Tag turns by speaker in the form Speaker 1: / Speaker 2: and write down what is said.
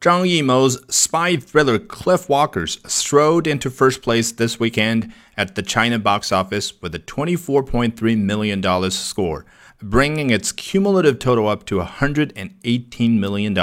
Speaker 1: Zhang Yimou's spy thriller Cliff Walkers strode into first place this weekend at the China box office with a $24.3 million score, bringing its cumulative total up to $118 million.